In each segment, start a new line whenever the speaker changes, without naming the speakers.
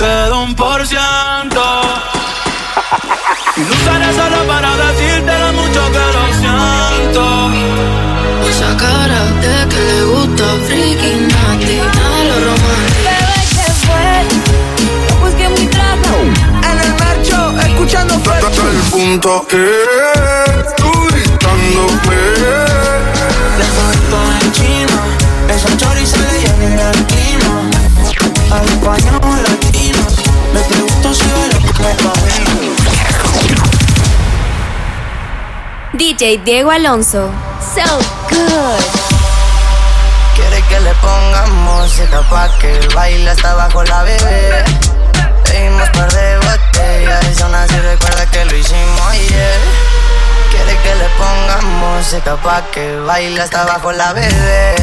queda un por ciento. Y lo usaré solo para decirte lo mucho que lo siento.
Esa cara de que le gusta freaky nasty, nada lo romántico.
Bebé, ¿qué fue? Pues que muy trato.
En el marcho, escuchando.
Hasta el punto que tú gritándome.
DJ Diego Alonso. So good.
Quiere que le pongamos música pa' que baile hasta abajo la bebé. Pedimos par de botellas aún así recuerda que lo hicimos ayer. Quiere que le pongamos música pa' que baile hasta abajo la bebé.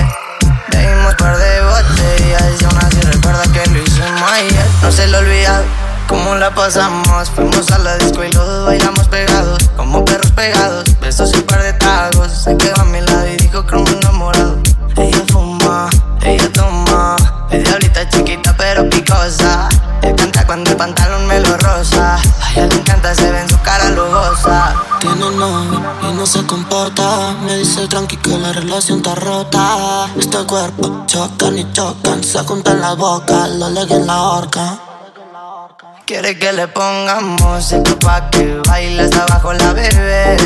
Pedimos par de botellas aún así recuerda que lo hicimos ayer. No se lo olvida cómo la pasamos. Fuimos a la disco y los bailamos pegados, como perros pegados. Besos y un par de tragos. Se quedó a mi lado y dijo me enamorado. Ella fuma, ella toma. Es diablita chiquita pero picosa. Ella canta cuando el pantalón me lo rosa. A ella le encanta, se ve en su cara lujosa.
Tiene novio y no se comporta. Me dice tranqui que la relación está rota. Este cuerpo chocan y chocan. Se juntan las bocas, lo leguen la horca.
Quiere que le pongamos música pa' que baile hasta abajo la bebé.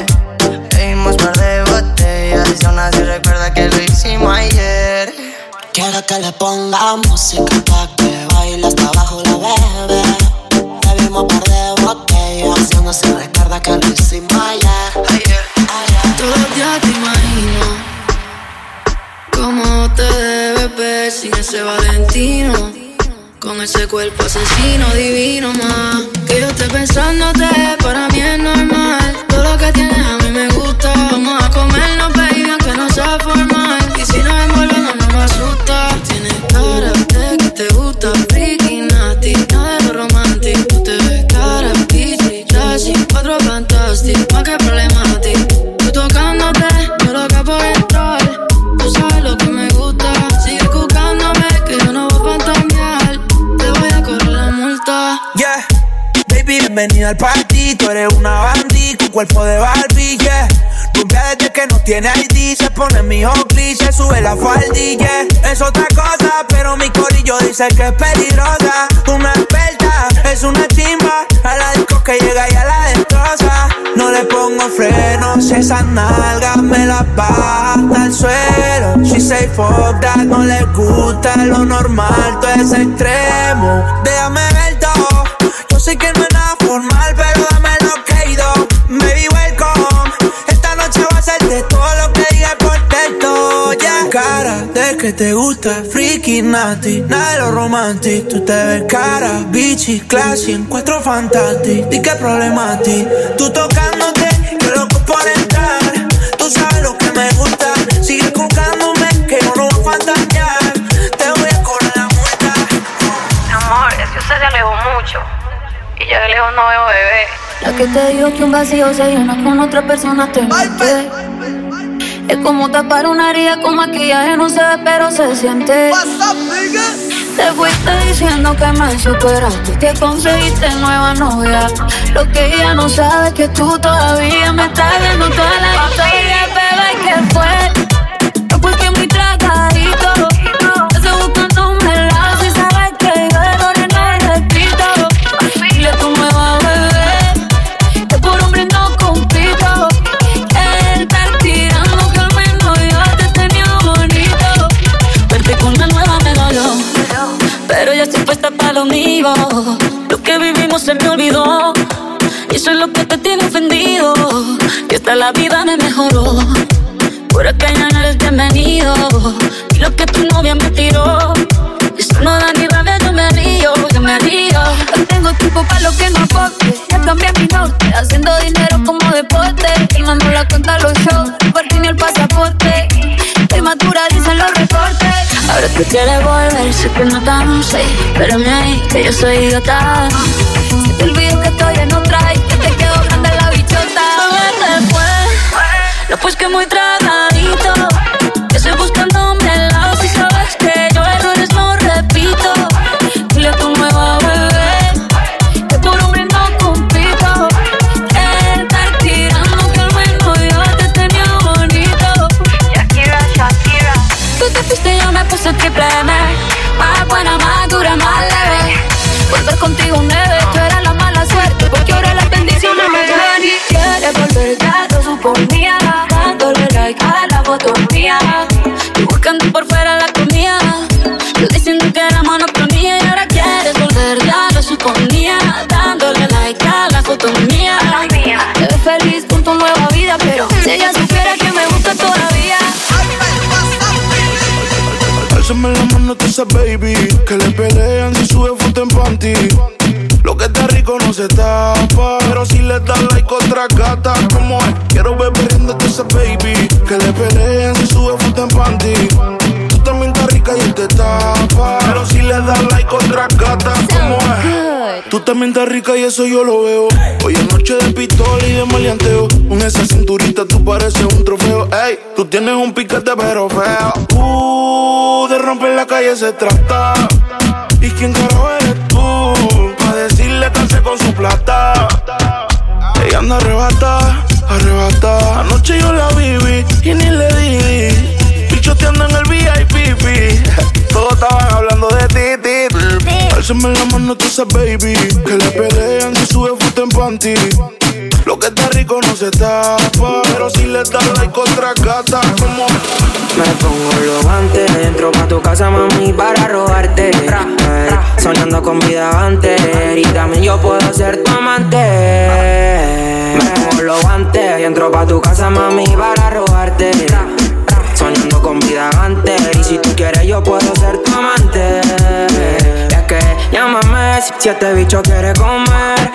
Pedimos par de botellas y aún así recuerda que lo hicimos ayer.
Quiero que le ponga música pa' que baile hasta abajo la bebé. Bebimos par de botellas y no se recuerda que lo hicimos ayer.
Ayer,
ayer. Todos los días te imagino cómo te debes ver sin ese Valentino. Con ese cuerpo asesino divino más Que yo esté pensándote para mí es normal. Todo lo que tienes a mí me gusta. Vamos a comernos baby aunque no sea formal. Y si nos envolvemos no me asusta. Tienes cara de que te gusta freaky
tiene ID, se pone mi Oakley, se sube la faldilla. Es otra cosa, pero mi corillo dice que es peligrosa. Una experta, es una chimba. A la disco que llega y a la destroza. No le pongo frenos, esas nalgas me las baja hasta el suelo. She say fuck that, no le gusta lo normal, todo es extremo. Déjame ver todo. Yo sé que no que te gusta, freaky nasty, nada de lo romántico. Tú te ves cara, bitchy, classy, encuentro fantástico. ¿Y qué problema a ti? Tú tocándote, yo loco por entrar. Tú sabes lo que me gusta, sigue buscándome, que yo no voy a fantasear. Te voy a cobrar la multa.
Amor, es que usted se alejó mucho. Y yo de lejos no veo bebé.
La que te dijo que un vacío se llena con otra persona te miente. Es como tapar una herida con maquillaje, no se ve, pero se siente. Te fuiste diciendo que me superaste, que conseguiste nueva novia. Lo que ella no sabe es que tú todavía me estás viendo toda la historia, bebé, ¿qué fue? No porque muy tragadito. Lo mío. Lo que vivimos se me olvidó. Y eso es lo que te tiene ofendido. Que hasta la vida me mejoró. Por acá ya no eres bienvenido. Y lo que tu novia me tiró. Eso no da ni rabia, yo me río, yo me río. Hoy tengo tiempo para lo que no aporte. Ya cambié mi norte, haciendo dinero como deporte. Quemando la cuenta los shows, partir ni el pasaporte. Estoy madura, dicen los tú quieres volver, sé que no tan sé. Espérame ahí, que yo soy idiota. Se te olvidó que estoy en otra y que te quedó grande la bichota. Fue. No, pues que muy tragadito. Que estoy buscándome picante por fuera la comida. Yo diciendo que era monotonía y ahora quieres volver, ya lo suponía. Dándole like a la foto mía. Te ves feliz con tu nueva vida, pero si ella supiera que me gusta todavía.
Alzame la mano,
esa baby, que le pelean si sube foto en panty. Rico no se tapa. Pero si le das like otra gata, como es. Quiero ver de esa baby. Que le pelean si sube foto en panty también está rica y él te tapa. Pero si le das like otra gata, como es? Tú también estás rica y eso yo lo veo. Hoy es noche de pistola y de maleanteo. Con esa cinturita tú pareces un trofeo. Ey, tú tienes un piquete pero feo. Uh, de romper la calle se trata. ¿Y quién carajo eres con su plata. Ella anda arrebata, arrebata. Anoche yo la viví y ni le di choteando en el VIP. Todos estaban hablando de ti, ti. Álzame la mano tú esa baby. Que le pelean si sube en panty. Lo que está rico no se tapa. Pero si le das like otra gata.
Me pongo los guantes, entro pa' tu casa, mami, para robarte. soñando con vida antes. Y también yo puedo ser tu amante. Me pongo los guantes entro pa' tu casa, mami, para robarte soñando con vida antes. Y si tú quieres, yo puedo ser tu amante. Es que llámame si este bicho quiere comer.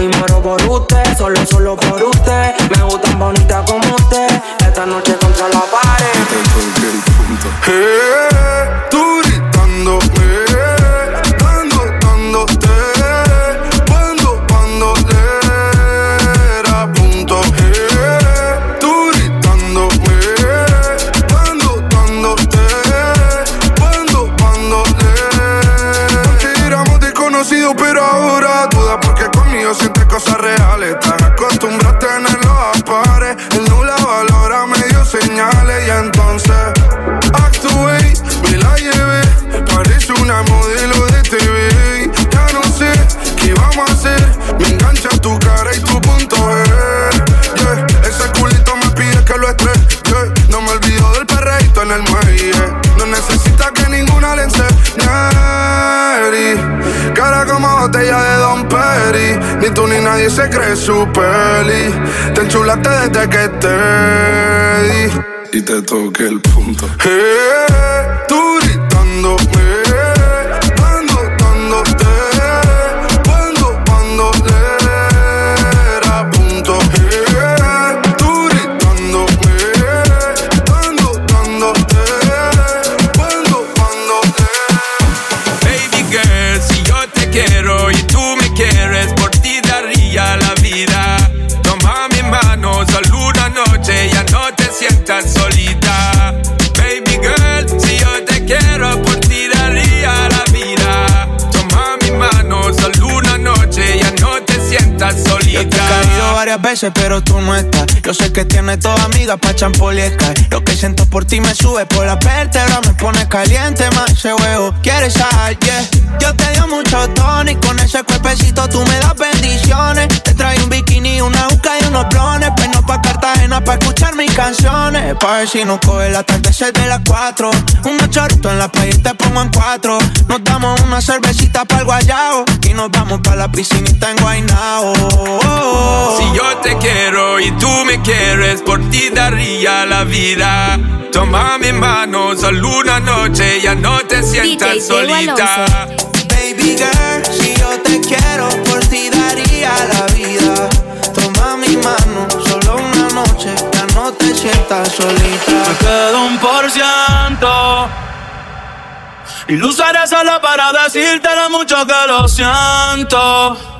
Y muero por usted, solo, solo por usted. Me gustan bonita como usted. Esta noche contra la pared.
tú nadie se cree su peli. Te enchulaste desde que te di. Y te toqué el punto. Tú
pero tú no estás. Yo sé que tienes toda amiga pa' champoliescar. Lo que siento por ti me sube por la vértebra, me pone caliente más ese huevo. ¿Quieres sal? Yeah. Yo te dio mucho tono y con ese cuerpecito tú me das bendiciones. Te traigo un bikini, una uca y unos blones. No pa' Cartagena pa' escuchar mis canciones. Pa' ver si nos coge la tarde de las cuatro. Un chorrito en la playa y te pongo en cuatro. Nos damos una cervecita para el guayao. Y nos vamos pa' la piscinita en Guaynao.
Si yo te quiero y tú me quieres, por ti daría la vida. Toma mi mano, solo una noche, ya no te sientas solita.
Baby girl, si yo te quiero, por ti daría la vida. Toma mi mano, solo una noche, ya no te sientas solita.
Me quedo un por ciento. Y lo usaré solo para decirte lo mucho que lo siento.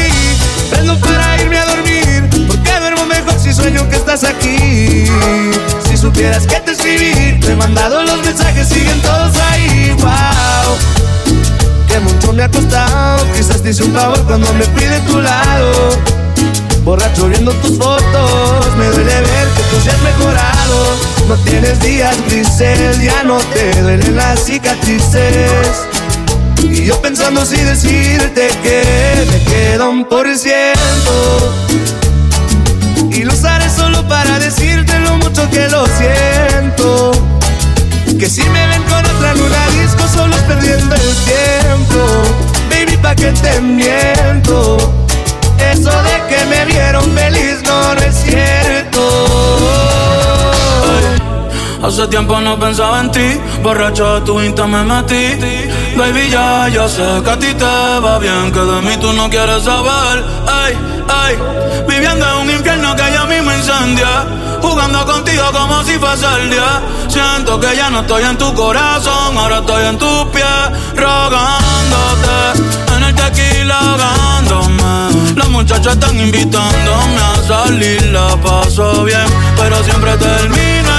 Si sueño que estás aquí supieras que te escribí. Te he mandado los mensajes, siguen todos ahí. Wow, que mucho me ha costado. Quizás te hice un favor cuando me fui de tu lado. Borracho viendo tus fotos, me duele ver que tú seas mejorado. No tienes días grises, ya no te duelen las cicatrices.
Y yo pensando si decirte que me queda un por ciento. Para decirte lo mucho que lo siento. Que si me ven con otra en una disco solo perdiendo el tiempo. Baby, pa' que te miento. Eso de que me vieron feliz no, no es cierto.
Hace tiempo no pensaba en ti, borracho de tu insta me metí. Baby, ya, ya sé que a ti te va bien, que de mí tú no quieres saber. Ay, ay, viviendo en un infierno incendia. Jugando contigo como si fuese el día. Siento que ya no estoy en tu corazón, ahora estoy en tus pies, rogándote. En el tequila ahogándome. Las muchachas están invitándome a salir, la paso bien, pero siempre termino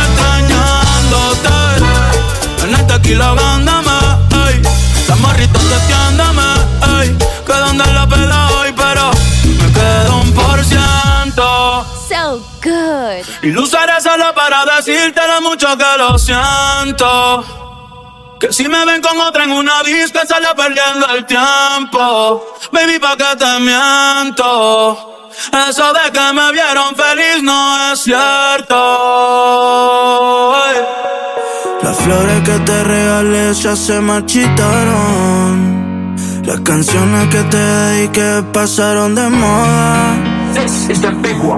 en el tequila que lo siento. Que si me ven con otra en una disco, sale perdiendo el tiempo. Baby, pa' que te miento. Eso de que me vieron feliz no es cierto.
Las flores que te regalé ya se marchitaron. Las canciones que te dediqué pasaron de moda.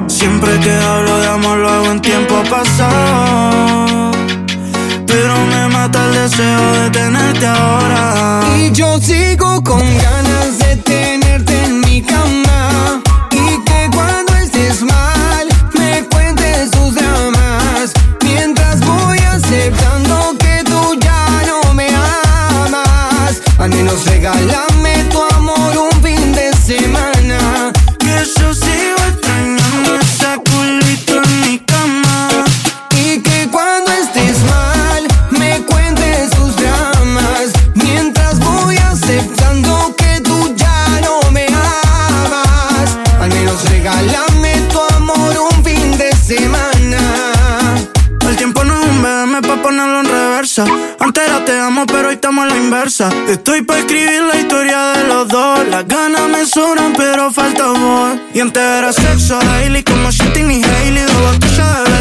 Siempre que hablo de amor lo hago en tiempo pasado. Pero me mata el deseo de tenerte ahora.
Y yo sigo con ganas de tenerte en mi cama. Y que cuando estés mal me cuentes tus dramas. Mientras voy aceptando que tú ya no me amas. Al menos regálame
Estoy pa' escribir la historia de los dos. Las ganas me sobran, pero falta amor. Y antes era sexo daily, como Shitting y Hailey. Dos botellas de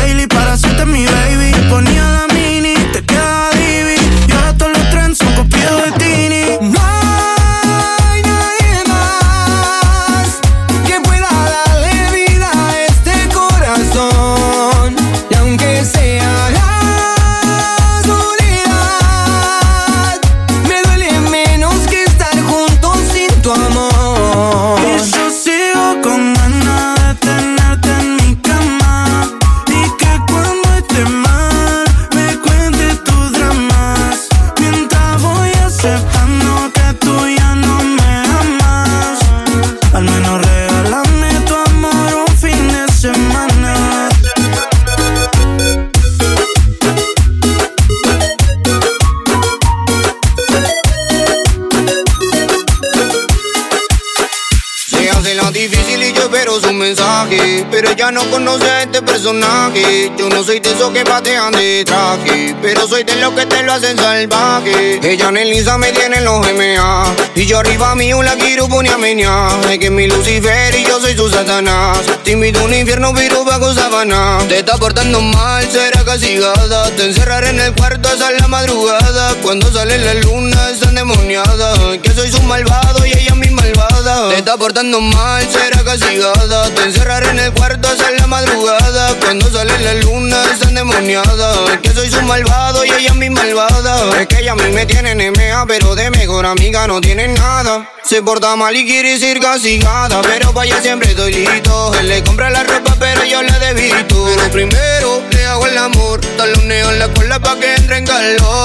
ella no conoce a este personaje. Yo no soy de esos que patean de traje Pero soy de los que te lo hacen salvaje. Ella en el Insta me tiene en los MA Y yo arriba mío la quiero poner a Es que mi Lucifer y yo soy su Satanás. A un infierno pero bajo sabana. Te está portando mal, será castigada. Te encerraré en el cuarto hasta la madrugada. Cuando sale la luna está Que soy su malvado y ella mi malvada. Te está portando mal, será castigada. Te encerraré en el cuarto hasta la madrugada. Cuando sale la luna está endemoniada. Que soy su malvado y ella mi malvada. Es que ella a mí me tiene NMA Pero de mejor amiga no tiene nada. Se porta mal y quiere ser castigada Pero para ella siempre estoy listo. Él le compra la ropa pero yo la debito Pero primero le hago el amor Taloneo la cola pa' que entre en calor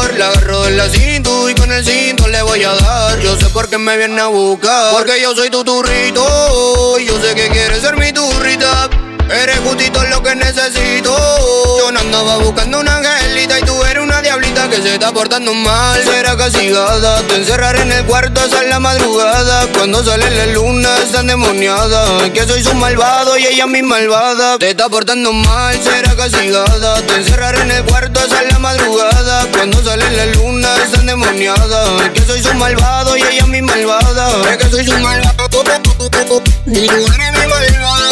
De la cinto y con el cinto le voy a dar. Yo sé por qué me viene a buscar. Porque yo soy tu turrito Y yo sé que quieres ser mi turrita. Eres justito lo que necesito. Yo no andaba buscando una angelita Y tú diablita que se está portando mal será castigada. Te encerraré en el cuarto hasta la madrugada. Cuando sale la luna está endemoniada. Que soy su malvado y ella mi malvada. Te está portando mal, será castigada. Te encerraré en el cuarto hasta la madrugada. Cuando sale la luna está endemoniada. Que soy su malvado y ella mi malvada. Es que soy su malvado. Y tú eres mi malvada.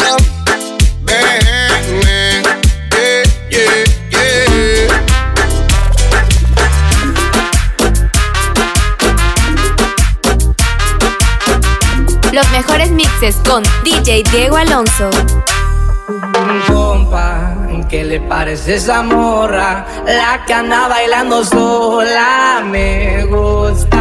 Los mejores mixes con DJ Diego Alonso.
Compa, ¿qué le parece esa morra? La que anda bailando sola me gusta.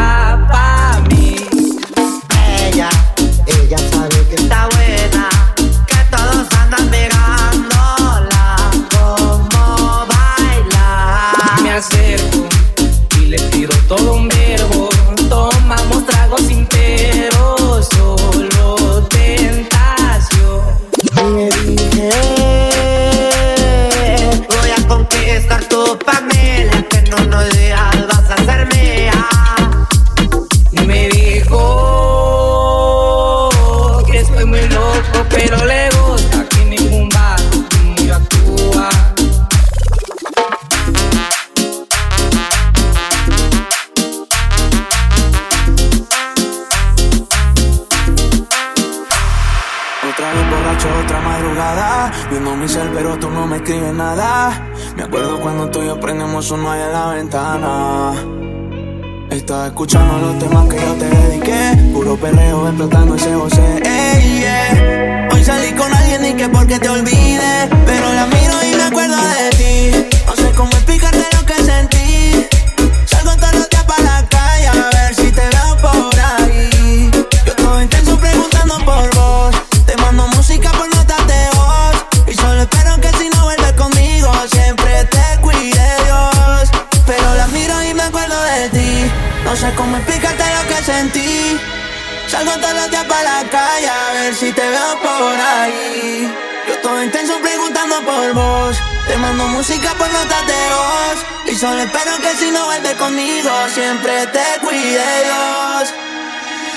por vos. Te mando música por notas de voz. Y solo espero que si no vuelves conmigo, siempre te cuide Dios.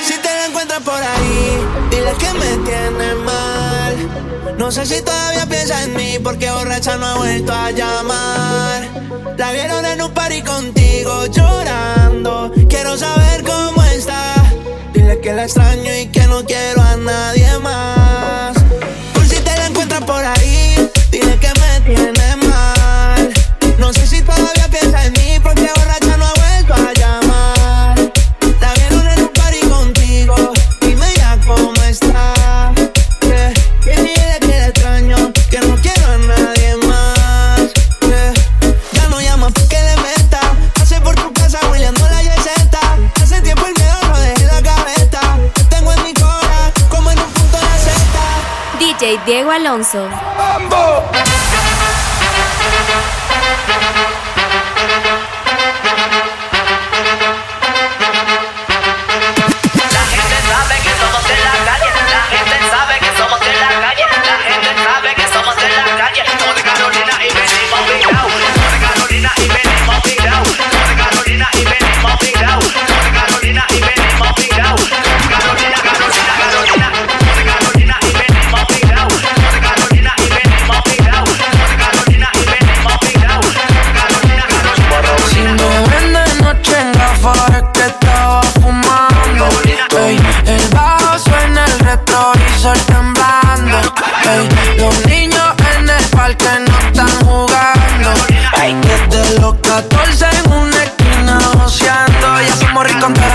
Si te la encuentras por ahí, dile que me tienes mal. No sé si todavía piensas en mí, porque borracha no ha vuelto a llamar. La vieron en un party contigo llorando. Quiero saber cómo está. Dile que la extraño y que no quiero a nadie más.
Diego Alonso.
come back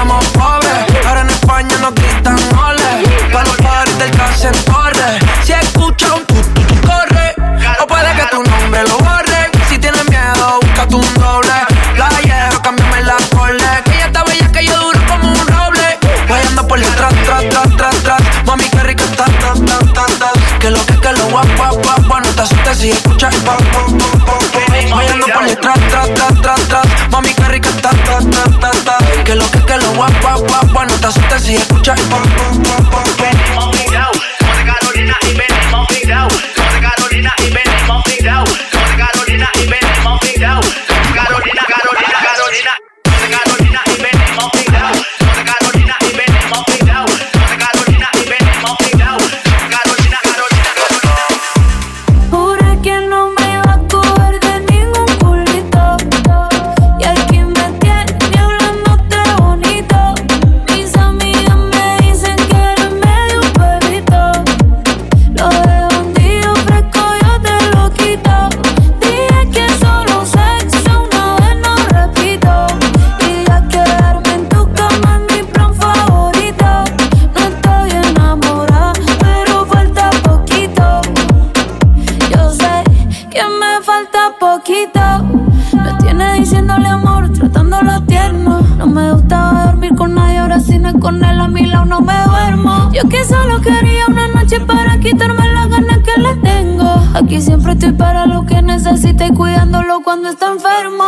cuando está enfermo.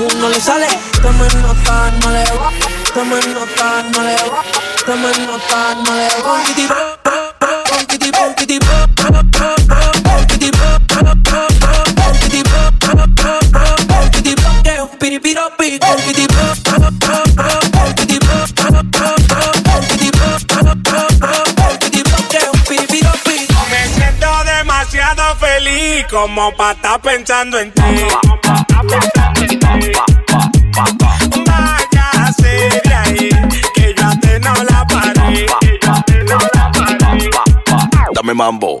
Ninguno
le sale. Tome nota, no le va. Tome nota, no le va. Tome nota, no le va. Con Kitty Bro, bro, bro, con Kitty, con
como para estar pensando en ti. De ahí, que yo a ti no la paré.
Dame mambo.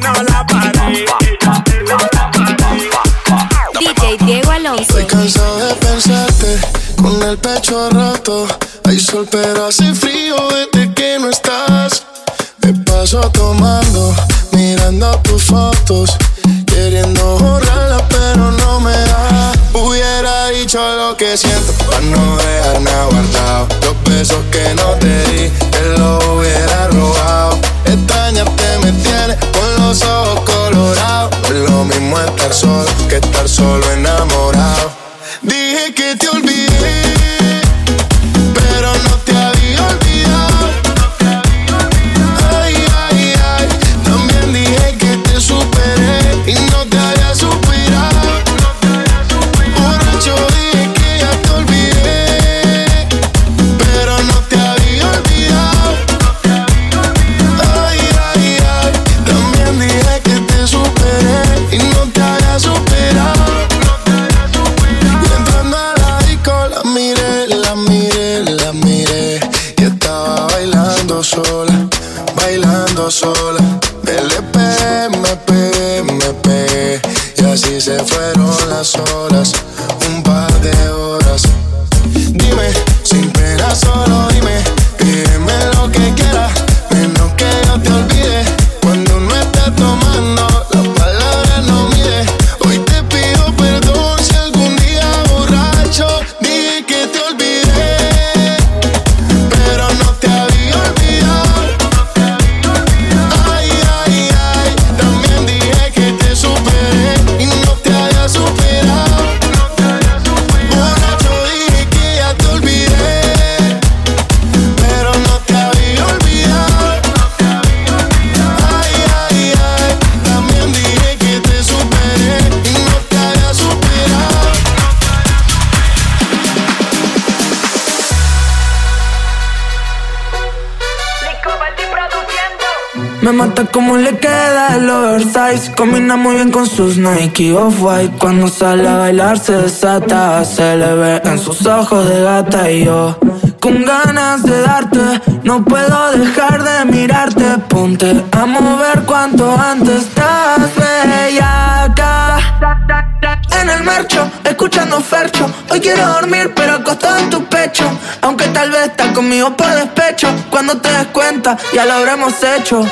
no la paré.
DJ Diego Alonso.
Estoy cansado de pensarte con el pecho roto. Hay sol, pero hace frío desde que no estás. Me paso tomando, mirando tus fotos, queriendo borrarlas, pero no me da. Hubiera dicho lo que siento, para no dejar nada guardado. Los besos que no te di, que lo hubiera robado. Con los ojos colorados. Es lo mismo estar solo que estar solo enamorado. Dije que te olvidé,
le queda el oversize. Combina muy bien con sus Nike Off-White. Cuando sale a bailar se desata. Se le ve en sus ojos de gata y yo. Con ganas de darte, no puedo dejar de mirarte. Ponte a mover cuanto antes estás bella acá. En el marcho, escuchando Fercho. Hoy quiero dormir, pero acostado en tu pecho. Aunque tal vez estás conmigo por despecho. Cuando te des cuenta, ya lo habremos hecho.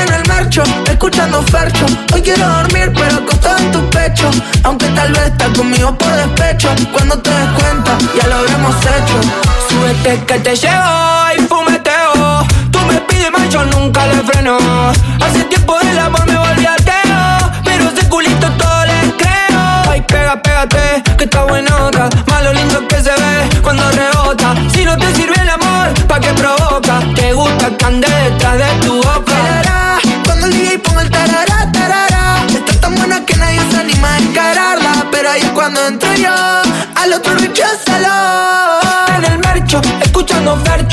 En el marcho, escuchando Fercho. Hoy quiero dormir, pero acostado en tu pecho. Aunque tal vez estás conmigo por despecho. Cuando te des cuenta, ya lo habremos hecho. Súbete que te llevo y fumeteo. Tú me pides macho, nunca le freno. Hace tiempo del amor me volví ateo. Pero ese culito todo le creo. Ay, pega, pégate, que está buenota. Más lo lindo que se ve cuando rebota. Si no te sirve el amor, ¿pa' qué provoca?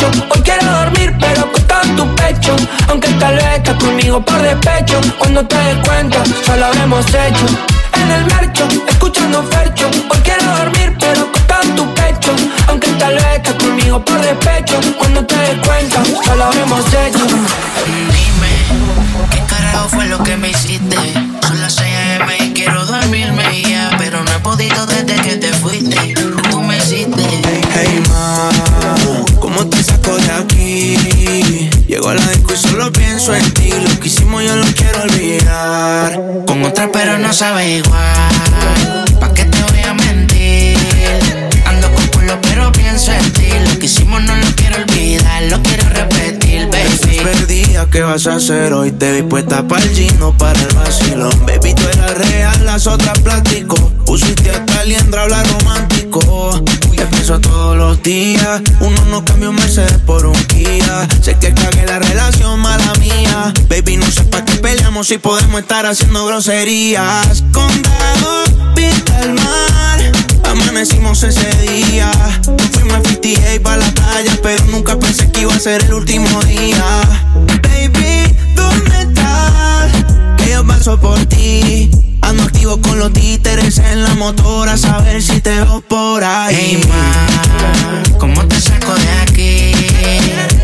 Hoy quiero dormir, pero en tu pecho. Aunque tal vez estás conmigo por despecho. Cuando te des cuenta, ya lo habremos hecho. En el mercho, escuchando Fercho. Hoy quiero dormir, pero en tu pecho. Aunque tal vez estás conmigo por despecho. Cuando te des cuenta, ya lo habremos hecho.
¿Qué carajo fue lo que me hiciste? Son las 6
Llego a la disco y solo pienso en ti. Lo que hicimos yo lo quiero olvidar.
Con otra pero no sabe igual ¿Pa' qué te voy a mentir? Ando con culo pero pienso en ti Lo que hicimos no lo quiero olvidar Lo quiero repetir, baby
Perdida, ¿qué vas a hacer hoy? Te vi puesta para el gino, para el vacilón. Baby, tú eras real, las otras plástico. Pusiste hasta liendra, hablar romántico. Pienso todos los días. Uno no cambia un Mercedes por un Kia. Sé que cagué la relación, mala mía. Baby, no sé para qué peleamos si podemos estar haciendo groserías. Condado, pinta el mar. Amanecimos ese día. Fuimos a 58 para la playa, pero nunca pensé que iba a ser el último día. Baby, ¿dónde estás? Que yo paso por ti. Ando activo con los títeres en la motora, a saber si te veo por ahí.
Hey, ma, ¿cómo te saco de aquí?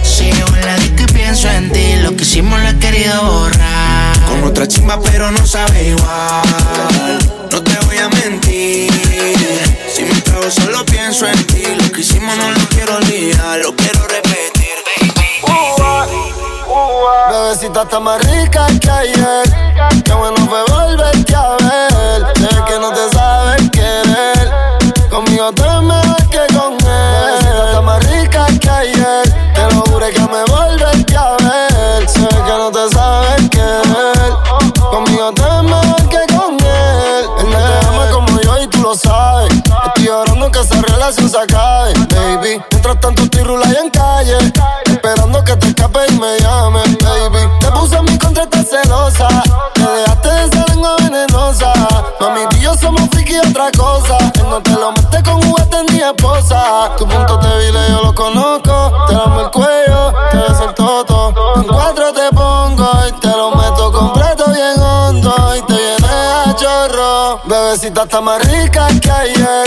Si llevo en la disco y pienso en ti Lo que hicimos lo he querido borrar
Con otra chimba, pero no sabe igual. No te voy a mentir. Si me trago, solo pienso en ti. Lo que hicimos no lo quiero olvidar, lo quiero.
Bebecita está más rica que ayer. Qué bueno fue volverte a ver. Sé que no te sabes querer. Conmigo te mejor que con él. Bebecita está más rica que ayer. Te lo juro que me volverte a ver. Bebecita está más rica que ayer.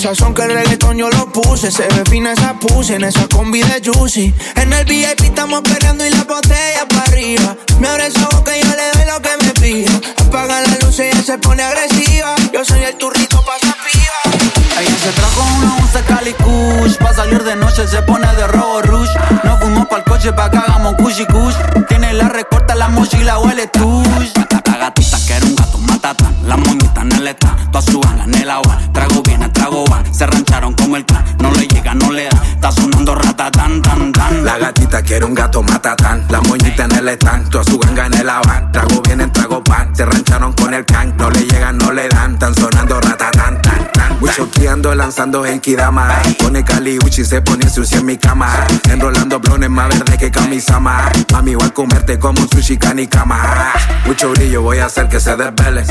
Sazón que el reggaetón yo lo puse. Se ve fina esa puse en esa combi de juicy. En el VIP estamos peleando y la botella para arriba. Me abre esa boca y yo le doy lo que me pida. Apaga la luz y ella se pone agresiva. Yo soy el turrito pasa piba.
Ella se trajo una once Calicush Pa' salir de noche se pone de robo rush No fuimos pa'l coche pa' que hagamos cushi kush Tiene la recorta, la mochila huele tush La gatita que era un gato matata La moñita en el stand Toda su en el agua Se rancharon como el clan No le llega, no le da. Está sonando ratatán, tan, tan
La gatita quiere un gato matatán. La moñita en el stand Toda su ganga en el agua Trago viene, trago pan. Se rancharon con el can ando lanzando en Kidama Pone Cali Uchi se pone sucio en mi cama. Enrolando blones más verde que camisama. Mami voy a comerte como un sushi canicama Mucho brillo voy a hacer que se desvele.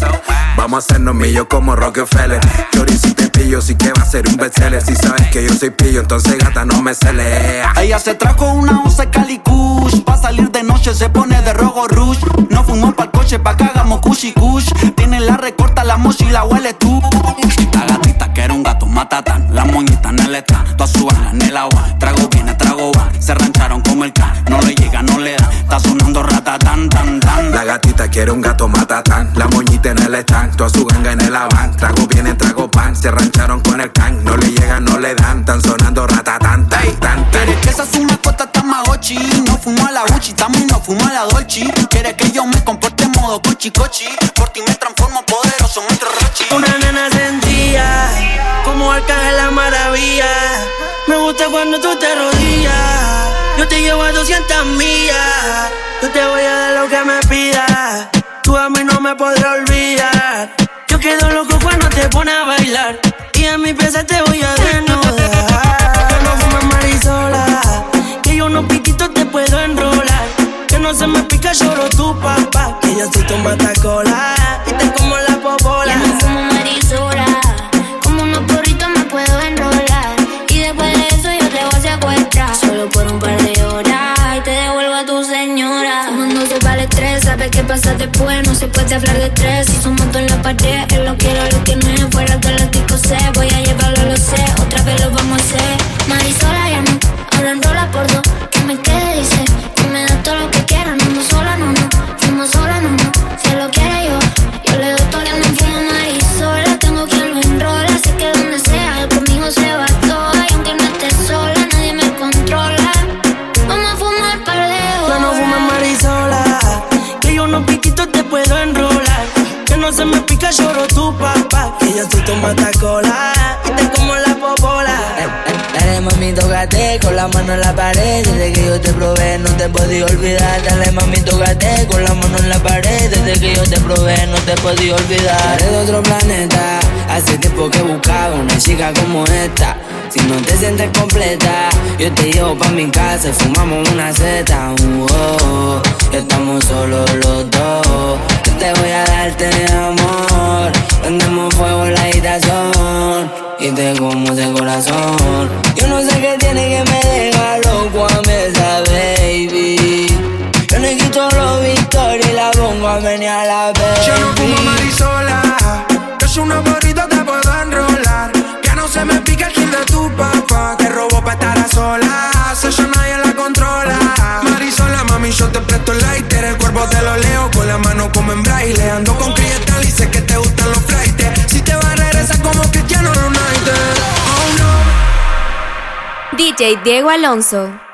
Vamos a hacernos millos como Rockefeller. Chori si te pillo sí que va a ser un bestseller. Si sabes que yo soy pillo entonces gata no me cele.
Ella se trajo una once Cali Kush. Pa' salir de noche se pone de rojo rush. No fumó pa'l coche pa' que hagamos kushi kush Tiene la recorta, la mochila huele tú matatán La moñita en el toda su bala en el agua Trago viene, trago va, se rancharon como el can No le llega, no le da, está sonando ratatán, tan, tan.
La gatita quiere un gato matatán La moñita en el stand, toda su ganga en el avan Trago viene, trago pan, se rancharon con el can No le llega, no le dan, están sonando ratatán, tan, tan, tan.
Quiere que esa es una cota tamagotchi No fumo a la Uchi, también no fumo a la Dolce Quiere que yo me comporte en modo cochi cochi Por ti me transformo
Me gusta cuando tú te arrodillas. Yo te llevo a 200 millas. Yo te voy a dar lo que me pidas. Tú a mí no me podrás olvidar. Yo quedo loco cuando te pones a bailar. Y a mi pieza te voy a desnudar. Que no fumes marisola. Que yo unos piquitos te puedo enrolar. Que no se me pica, lloro tu papá. Que yo soy tu matacola. Y te como la
pasa después. No se puede hablar de estrés. Si son en la pared. Él lo quiero, lo es. Fuera galáctico sé. Voy a llevarlo,
pica, lloro tu papá. Que yo soy tu matacola. Y te como la popola.
Dale mami, tócate con la mano en la pared Desde que yo te probé no te podía olvidar Dale mami, tócate con la mano en la pared Desde que yo te probé no te podía olvidar Eres de otro planeta Hace tiempo que buscaba una chica como esta Si no te sientes completa Yo te llevo pa' mi casa y fumamos una seta. Uh, oh, Estamos solos los dos. Yo te voy a darte amor. Prendemos fuego en la habitación Y te como ese corazón. Yo no sé qué tiene que me deja loco a mí esa baby. Yo le quito los victorias y la pongo a menear la baby
Yo no fumo marisola. Yo soy una porrita, te puedo enrolar. Se me pica el kill de tu papá. Que robó pa' estar a solas. Ella nadie la controla. Marisola, mami, yo te presto el lighter. El cuerpo te lo leo con la mano como en braille. Ando con cristal y sé que te gustan los flights. Si te vas a regresar como Cristiano Ronaldo. Oh no.
DJ Diego Alonso.